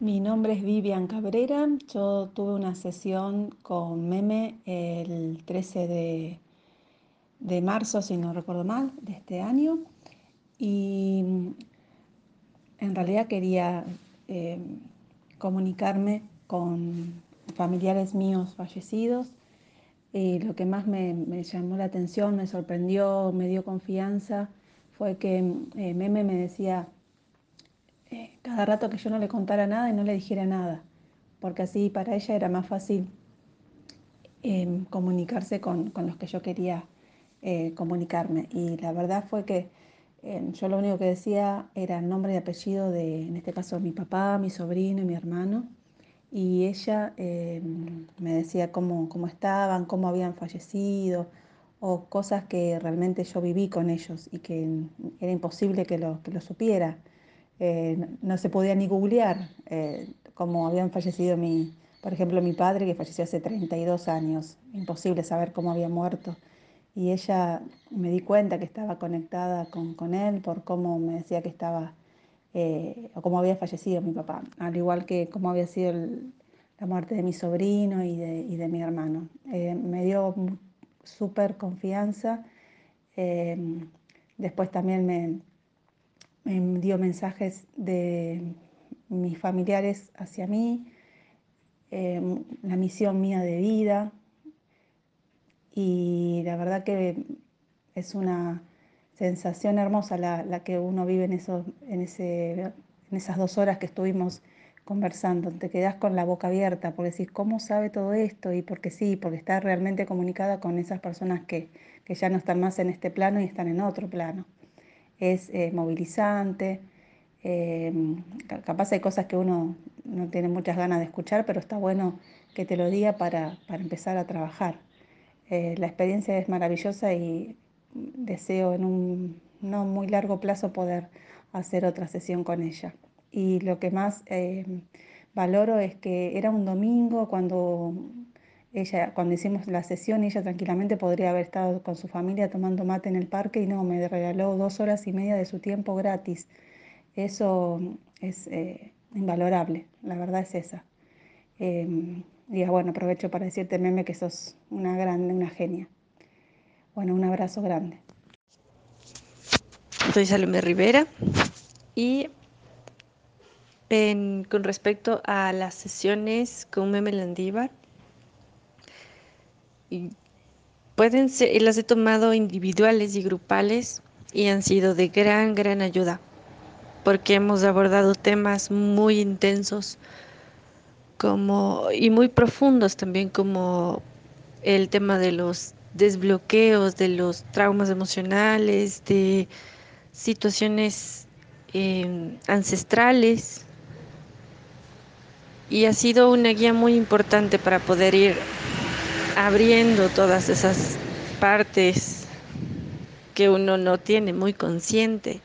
Mi nombre es Vivian Cabrera. Yo tuve una sesión con Meme el 13 de, de marzo, si no recuerdo mal, de este año. Y en realidad quería eh, comunicarme con familiares míos fallecidos. Y lo que más me, llamó la atención, me sorprendió, me dio confianza, fue que eh, Meme me decía eh, cada rato que yo no le contara nada y no le dijera nada, porque así para ella era más fácil eh, comunicarse con, con, los que yo quería eh, comunicarme. Y la verdad fue que eh, yo lo único que decía era el nombre y apellido de, en este caso, mi papá, mi sobrino y mi hermano. Y ella eh, me decía cómo, cómo estaban, cómo habían fallecido, o cosas que realmente yo viví con ellos y que era imposible que lo, que lo supiera. Eh, no se podía ni googlear eh, cómo habían fallecido mi, por ejemplo, mi padre que falleció hace 32 años, imposible saber cómo había muerto. Y ella me di cuenta que estaba conectada con, con él por cómo me decía que estaba, eh, o cómo había fallecido mi papá, al igual que cómo había sido la muerte de mi sobrino y de, y de mi hermano. Eh, me dio súper confianza. Después también me, me dio mensajes de mis familiares hacia mí, eh, la misión mía de vida. Y la verdad que es una sensación hermosa la, la que uno vive en, en, ese, en esas dos horas que estuvimos conversando. Te quedas con la boca abierta porque decís, ¿cómo sabe todo esto? Y porque sí, porque está realmente comunicada con esas personas que, que ya no están más en este plano y están en otro plano es eh, movilizante. Eh, capaz hay cosas que uno no tiene muchas ganas de escuchar, pero está bueno que te lo diga para, para empezar a trabajar. Eh, la experiencia es maravillosa y deseo en un no muy largo plazo poder hacer otra sesión con ella. Y lo que más valoro es que era un domingo cuando ella, cuando hicimos la sesión, ella tranquilamente podría haber estado con su familia tomando mate en el parque y no, me regaló dos horas y media de su tiempo gratis. Eso es eh, invalorable, la verdad es esa. Eh, y bueno, aprovecho para decirte, Meme, que sos una grande, una genia. Bueno, un abrazo grande. Soy Salomé Rivera y con respecto a las sesiones con Meme Landívar, pueden ser, las he tomado individuales y grupales y han sido de gran, gran ayuda, porque hemos abordado temas muy intensos como, y muy profundos también, como el tema de los desbloqueos, de los traumas emocionales, de situaciones eh, ancestrales. Y ha sido una guía muy importante para poder ir abriendo todas esas partes que uno no tiene muy consciente.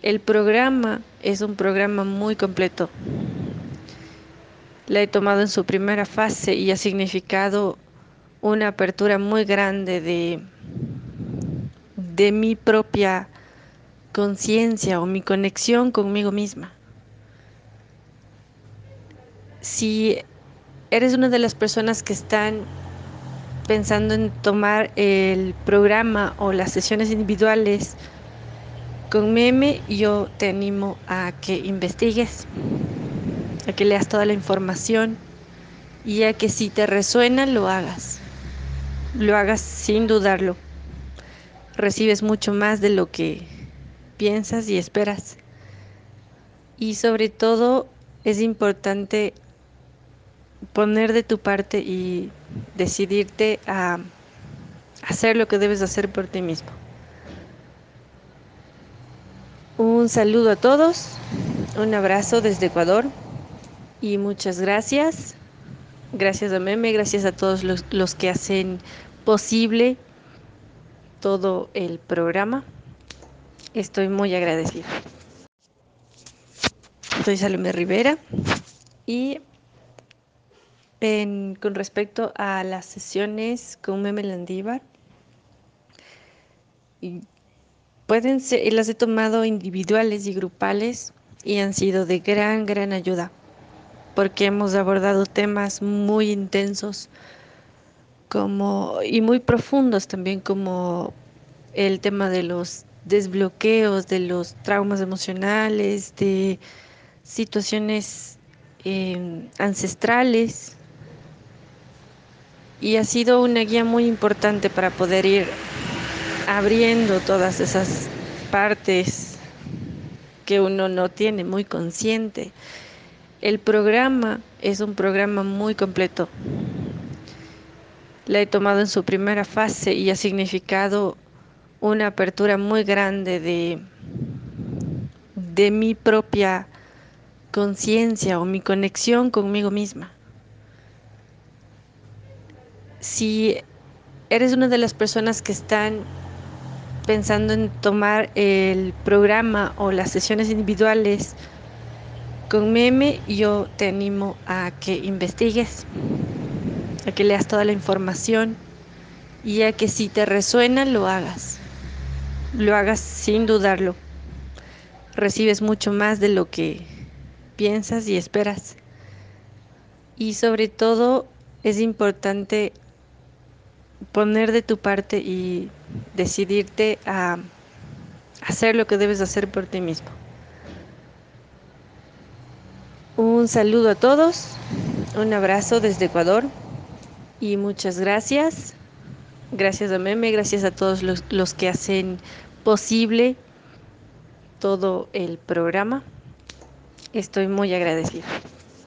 El programa es un programa muy completo. La he tomado en su primera fase y ha significado una apertura muy grande de, de mi propia conciencia o mi conexión conmigo misma. Si eres una de las personas que están pensando en tomar el programa o las sesiones individuales con Meme, yo te animo a que investigues, a que leas toda la información y a que si te resuena lo hagas. Lo hagas sin dudarlo. Recibes mucho más de lo que piensas y esperas. Y sobre todo es importante poner de tu parte y decidirte a hacer lo que debes hacer por ti mismo. Un saludo a todos, un abrazo desde Ecuador y muchas gracias. Gracias a Meme, gracias a todos los, los que hacen posible todo el programa. Estoy muy agradecida. Soy Salomé Rivera y en, con respecto a las sesiones con Meme Landívar, pueden ser, las he tomado individuales y grupales y han sido de gran, gran ayuda, porque hemos abordado temas muy intensos como, y muy profundos también como el tema de los desbloqueos, de los traumas emocionales, de situaciones eh, ancestrales. Y ha sido una guía muy importante para poder ir abriendo todas esas partes que uno no tiene muy consciente. El programa es un programa muy completo. La he tomado en su primera fase y ha significado una apertura muy grande de, de mi propia conciencia o mi conexión conmigo misma. Si eres una de las personas que están pensando en tomar el programa o las sesiones individuales con Meme, yo te animo a que investigues, a que leas toda la información y a que si te resuena lo hagas. Lo hagas sin dudarlo. Recibes mucho más de lo que piensas y esperas. Y sobre todo es importante poner de tu parte y decidirte a hacer lo que debes hacer por ti mismo. Un saludo a todos, un abrazo desde Ecuador y muchas gracias. Gracias a Meme, gracias a todos los, los que hacen posible todo el programa. Estoy muy agradecida.